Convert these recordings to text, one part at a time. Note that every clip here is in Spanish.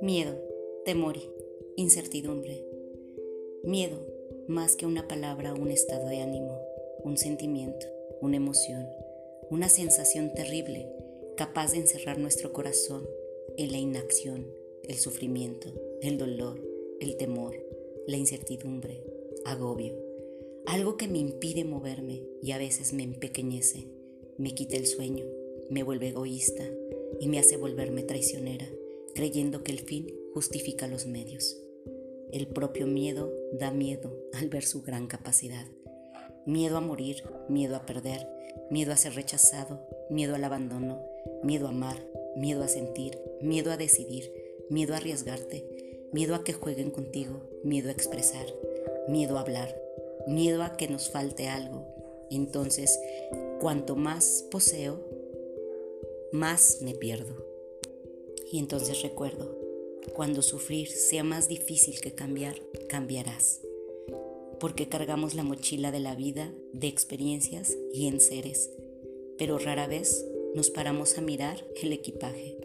Miedo, temor, incertidumbre. Miedo, más que una palabra, un estado de ánimo, un sentimiento, una emoción, una sensación terrible capaz de encerrar nuestro corazón en la inacción, el sufrimiento, el dolor, el temor, la incertidumbre, agobio. Algo que me impide moverme y a veces me empequeñece, me quita el sueño, me vuelve egoísta y me hace volverme traicionera creyendo que el fin justifica los medios. El propio miedo da miedo al ver su gran capacidad. Miedo a morir, miedo a perder, miedo a ser rechazado, miedo al abandono, miedo a amar, miedo a sentir, miedo a decidir, miedo a arriesgarte, miedo a que jueguen contigo, miedo a expresar, miedo a hablar, miedo a que nos falte algo. Entonces, cuanto más poseo, más me pierdo. Y entonces recuerdo, cuando sufrir sea más difícil que cambiar, cambiarás. Porque cargamos la mochila de la vida, de experiencias y en seres, pero rara vez nos paramos a mirar el equipaje,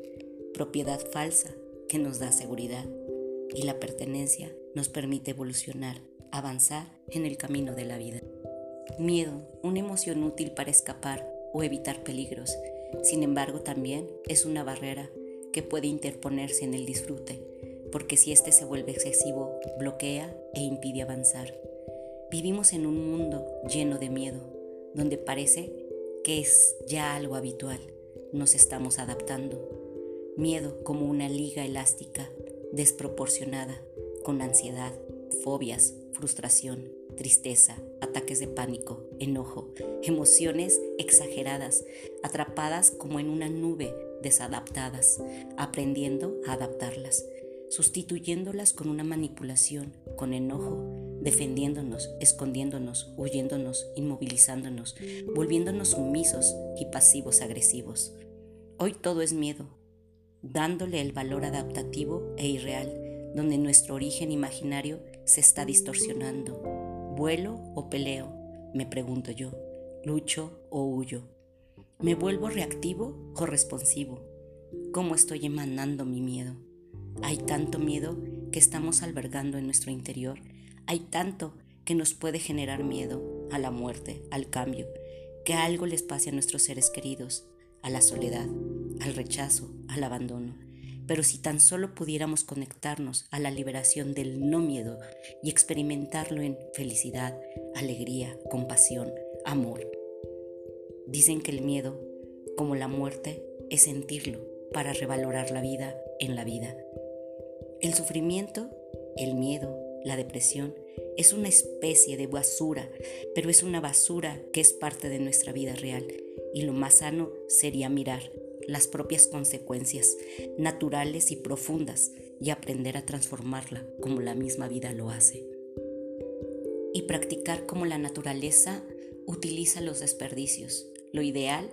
propiedad falsa que nos da seguridad y la pertenencia nos permite evolucionar, avanzar en el camino de la vida. Miedo, una emoción útil para escapar o evitar peligros, sin embargo también es una barrera que puede interponerse en el disfrute, porque si éste se vuelve excesivo, bloquea e impide avanzar. Vivimos en un mundo lleno de miedo, donde parece que es ya algo habitual. Nos estamos adaptando. Miedo como una liga elástica, desproporcionada, con ansiedad, fobias, frustración, tristeza, ataques de pánico, enojo, emociones exageradas, atrapadas como en una nube desadaptadas, aprendiendo a adaptarlas, sustituyéndolas con una manipulación, con enojo, defendiéndonos, escondiéndonos, huyéndonos, inmovilizándonos, volviéndonos sumisos y pasivos agresivos. Hoy todo es miedo, dándole el valor adaptativo e irreal, donde nuestro origen imaginario se está distorsionando. ¿Vuelo o peleo? Me pregunto yo. ¿Lucho o huyo? ¿Me vuelvo reactivo o responsivo? ¿Cómo estoy emanando mi miedo? Hay tanto miedo que estamos albergando en nuestro interior. Hay tanto que nos puede generar miedo a la muerte, al cambio, que algo les pase a nuestros seres queridos, a la soledad, al rechazo, al abandono. Pero si tan solo pudiéramos conectarnos a la liberación del no miedo y experimentarlo en felicidad, alegría, compasión, amor, Dicen que el miedo, como la muerte, es sentirlo para revalorar la vida en la vida. El sufrimiento, el miedo, la depresión, es una especie de basura, pero es una basura que es parte de nuestra vida real y lo más sano sería mirar las propias consecuencias naturales y profundas y aprender a transformarla como la misma vida lo hace. Y practicar como la naturaleza utiliza los desperdicios, lo ideal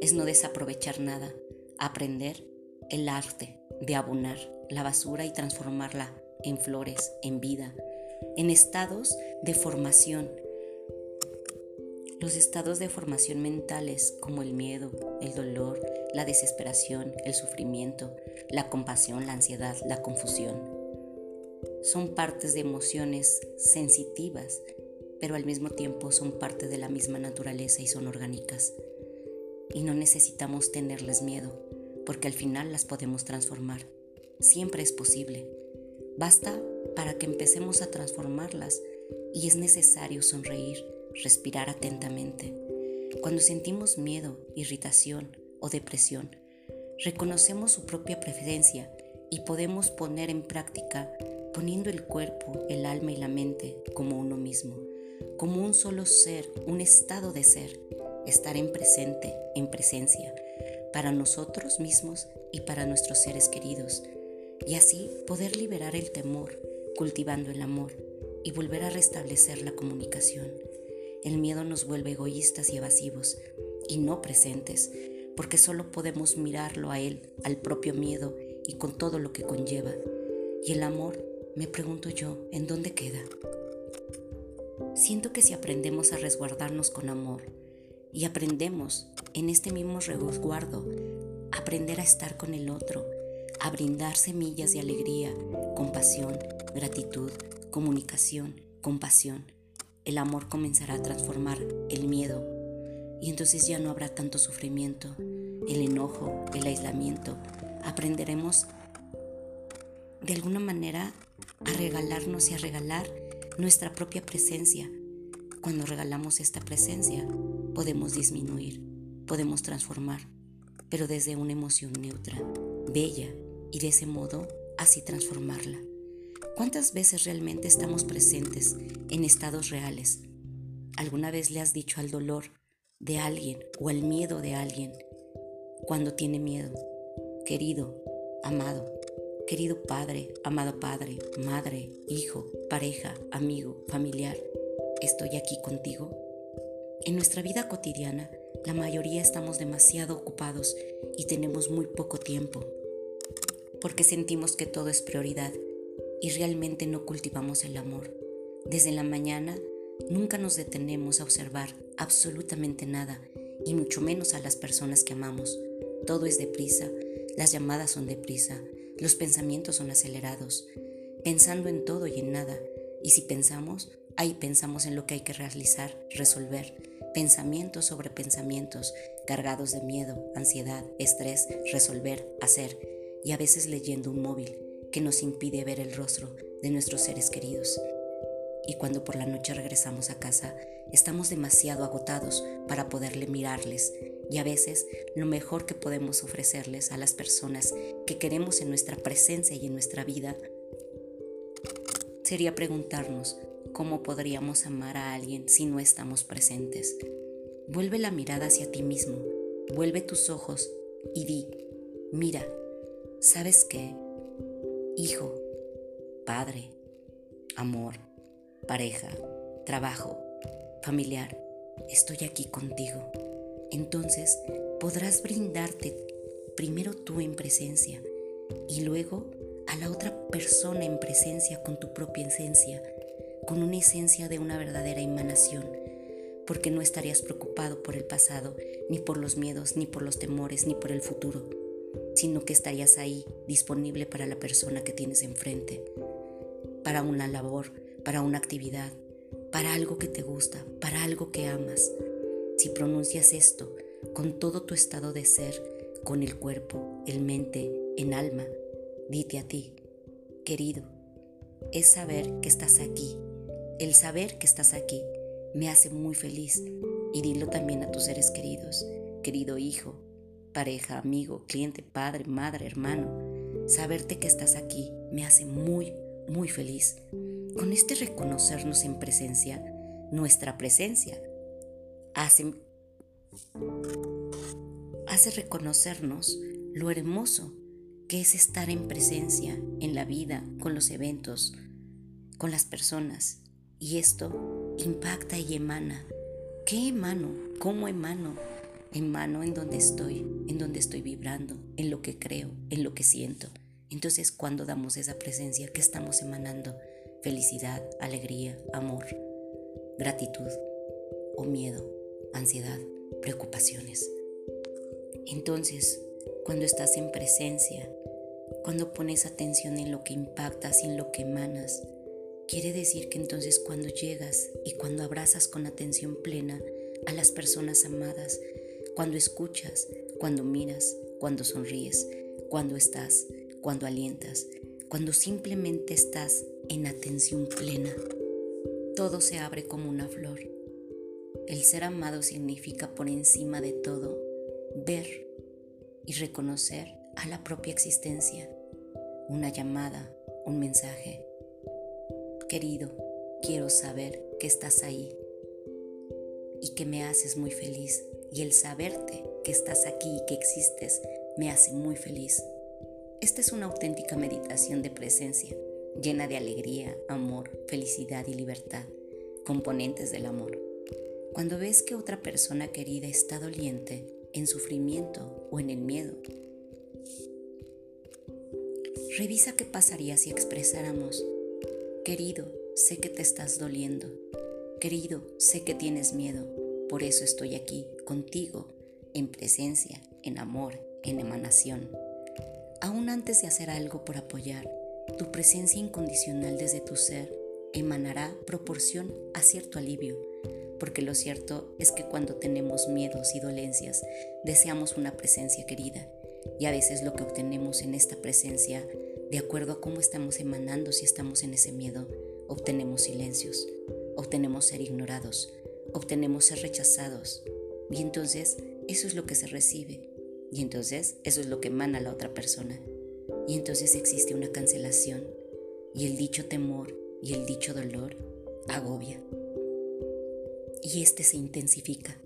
es no desaprovechar nada, aprender el arte de abonar la basura y transformarla en flores, en vida, en estados de formación. Los estados de formación mentales como el miedo, el dolor, la desesperación, el sufrimiento, la compasión, la ansiedad, la confusión, son partes de emociones sensitivas pero al mismo tiempo son parte de la misma naturaleza y son orgánicas. Y no necesitamos tenerles miedo, porque al final las podemos transformar. Siempre es posible. Basta para que empecemos a transformarlas y es necesario sonreír, respirar atentamente. Cuando sentimos miedo, irritación o depresión, reconocemos su propia preferencia y podemos poner en práctica poniendo el cuerpo, el alma y la mente como uno mismo como un solo ser, un estado de ser, estar en presente, en presencia, para nosotros mismos y para nuestros seres queridos, y así poder liberar el temor, cultivando el amor y volver a restablecer la comunicación. El miedo nos vuelve egoístas y evasivos, y no presentes, porque solo podemos mirarlo a él, al propio miedo y con todo lo que conlleva. Y el amor, me pregunto yo, ¿en dónde queda? Siento que si aprendemos a resguardarnos con amor y aprendemos en este mismo resguardo, aprender a estar con el otro, a brindar semillas de alegría, compasión, gratitud, comunicación, compasión. El amor comenzará a transformar el miedo y entonces ya no habrá tanto sufrimiento, el enojo, el aislamiento. Aprenderemos de alguna manera a regalarnos y a regalar nuestra propia presencia. Cuando regalamos esta presencia, podemos disminuir, podemos transformar, pero desde una emoción neutra, bella, y de ese modo así transformarla. ¿Cuántas veces realmente estamos presentes en estados reales? ¿Alguna vez le has dicho al dolor de alguien o al miedo de alguien cuando tiene miedo? Querido, amado, querido padre, amado padre, madre, hijo, pareja, amigo, familiar, ¿estoy aquí contigo? En nuestra vida cotidiana, la mayoría estamos demasiado ocupados y tenemos muy poco tiempo, porque sentimos que todo es prioridad y realmente no cultivamos el amor. Desde la mañana nunca nos detenemos a observar absolutamente nada y mucho menos a las personas que amamos. Todo es deprisa, las llamadas son deprisa, los pensamientos son acelerados, pensando en todo y en nada. Y si pensamos, ahí pensamos en lo que hay que realizar, resolver. Pensamientos sobre pensamientos, cargados de miedo, ansiedad, estrés, resolver, hacer. Y a veces leyendo un móvil que nos impide ver el rostro de nuestros seres queridos. Y cuando por la noche regresamos a casa, estamos demasiado agotados para poderle mirarles y a veces lo mejor que podemos ofrecerles a las personas que queremos en nuestra presencia y en nuestra vida sería preguntarnos cómo podríamos amar a alguien si no estamos presentes. Vuelve la mirada hacia ti mismo, vuelve tus ojos y di, mira, ¿sabes qué? Hijo, padre, amor, pareja, trabajo, familiar, estoy aquí contigo. Entonces podrás brindarte primero tú en presencia y luego a la otra persona en presencia con tu propia esencia, con una esencia de una verdadera emanación, porque no estarías preocupado por el pasado, ni por los miedos, ni por los temores, ni por el futuro, sino que estarías ahí disponible para la persona que tienes enfrente, para una labor, para una actividad, para algo que te gusta, para algo que amas. Si pronuncias esto con todo tu estado de ser, con el cuerpo, el mente, en alma, dite a ti, querido, es saber que estás aquí. El saber que estás aquí me hace muy feliz y dilo también a tus seres queridos, querido hijo, pareja, amigo, cliente, padre, madre, hermano. Saberte que estás aquí me hace muy, muy feliz. Con este reconocernos en presencia, nuestra presencia hace, reconocernos lo hermoso que es estar en presencia en la vida, con los eventos, con las personas. Y esto impacta y emana. ¿Qué emano? ¿Cómo emano? Emano en donde estoy, en donde estoy vibrando, en lo que creo, en lo que siento. Entonces, cuando damos esa presencia, ¿qué estamos emanando? Felicidad, alegría, amor, gratitud o miedo ansiedad, preocupaciones. Entonces, cuando estás en presencia, cuando pones atención en lo que impactas y en lo que emanas, quiere decir que entonces cuando llegas y cuando abrazas con atención plena a las personas amadas, cuando escuchas, cuando miras, cuando sonríes, cuando estás, cuando alientas, cuando simplemente estás en atención plena, todo se abre como una flor. El ser amado significa por encima de todo ver y reconocer a la propia existencia, una llamada, un mensaje. Querido, quiero saber que estás ahí y que me haces muy feliz. Y el saberte que estás aquí y que existes me hace muy feliz. Esta es una auténtica meditación de presencia, llena de alegría, amor, felicidad y libertad, componentes del amor. Cuando ves que otra persona querida está doliente, en sufrimiento o en el miedo, revisa qué pasaría si expresáramos, querido, sé que te estás doliendo, querido, sé que tienes miedo, por eso estoy aquí contigo en presencia, en amor, en emanación. Aún antes de hacer algo por apoyar, tu presencia incondicional desde tu ser emanará proporción a cierto alivio, porque lo cierto es que cuando tenemos miedos y dolencias, deseamos una presencia querida, y a veces lo que obtenemos en esta presencia, de acuerdo a cómo estamos emanando si estamos en ese miedo, obtenemos silencios, obtenemos ser ignorados, obtenemos ser rechazados, y entonces eso es lo que se recibe, y entonces eso es lo que emana la otra persona. Y entonces existe una cancelación y el dicho temor y el dicho dolor agobia. Y este se intensifica,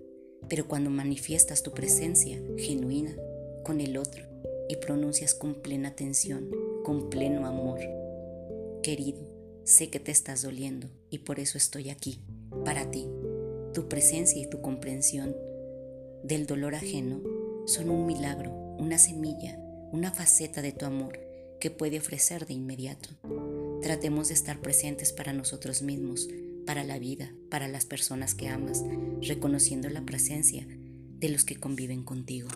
pero cuando manifiestas tu presencia genuina con el otro y pronuncias con plena atención, con pleno amor, querido, sé que te estás doliendo y por eso estoy aquí, para ti. Tu presencia y tu comprensión del dolor ajeno son un milagro, una semilla, una faceta de tu amor que puede ofrecer de inmediato. Tratemos de estar presentes para nosotros mismos, para la vida, para las personas que amas, reconociendo la presencia de los que conviven contigo.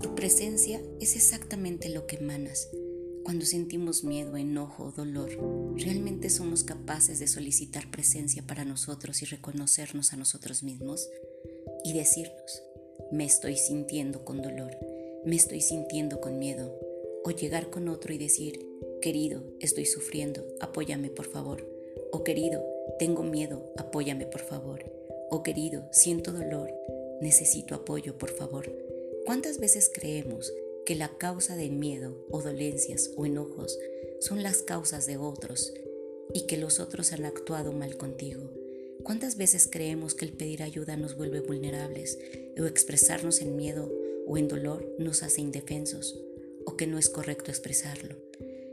Tu presencia es exactamente lo que emanas. Cuando sentimos miedo, enojo o dolor, ¿realmente somos capaces de solicitar presencia para nosotros y reconocernos a nosotros mismos? Y decirnos, me estoy sintiendo con dolor, me estoy sintiendo con miedo, o llegar con otro y decir, querido, estoy sufriendo, apóyame por favor, o querido, tengo miedo, apóyame por favor, o querido, siento dolor, necesito apoyo por favor. ¿Cuántas veces creemos que la causa de miedo o dolencias o enojos son las causas de otros y que los otros han actuado mal contigo? ¿Cuántas veces creemos que el pedir ayuda nos vuelve vulnerables o expresarnos en miedo o en dolor nos hace indefensos o que no es correcto expresarlo?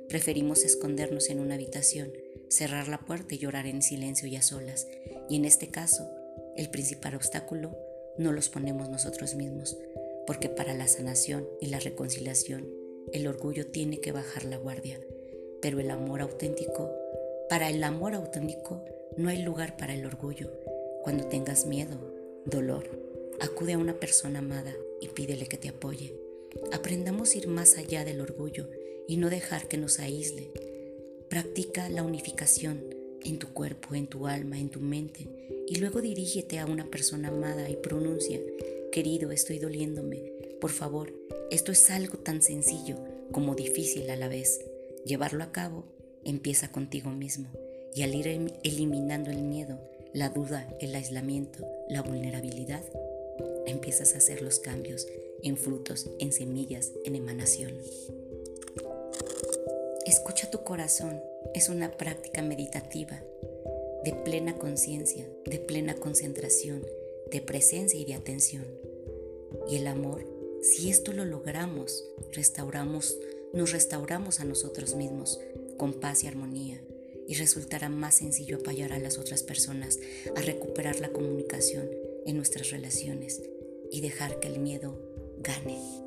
Preferimos escondernos en una habitación, cerrar la puerta y llorar en silencio y a solas. Y en este caso, el principal obstáculo no los ponemos nosotros mismos, porque para la sanación y la reconciliación el orgullo tiene que bajar la guardia, pero el amor auténtico, para el amor auténtico no hay lugar para el orgullo. Cuando tengas miedo, dolor, acude a una persona amada y pídele que te apoye. Aprendamos a ir más allá del orgullo y no dejar que nos aísle. Practica la unificación en tu cuerpo, en tu alma, en tu mente y luego dirígete a una persona amada y pronuncia, querido, estoy doliéndome, por favor, esto es algo tan sencillo como difícil a la vez. Llevarlo a cabo empieza contigo mismo y al ir eliminando el miedo, la duda, el aislamiento, la vulnerabilidad, empiezas a hacer los cambios en frutos, en semillas, en emanación. Escucha tu corazón es una práctica meditativa de plena conciencia, de plena concentración, de presencia y de atención. Y el amor, si esto lo logramos, restauramos, nos restauramos a nosotros mismos con paz y armonía, y resultará más sencillo apoyar a las otras personas a recuperar la comunicación en nuestras relaciones y dejar que el miedo gane.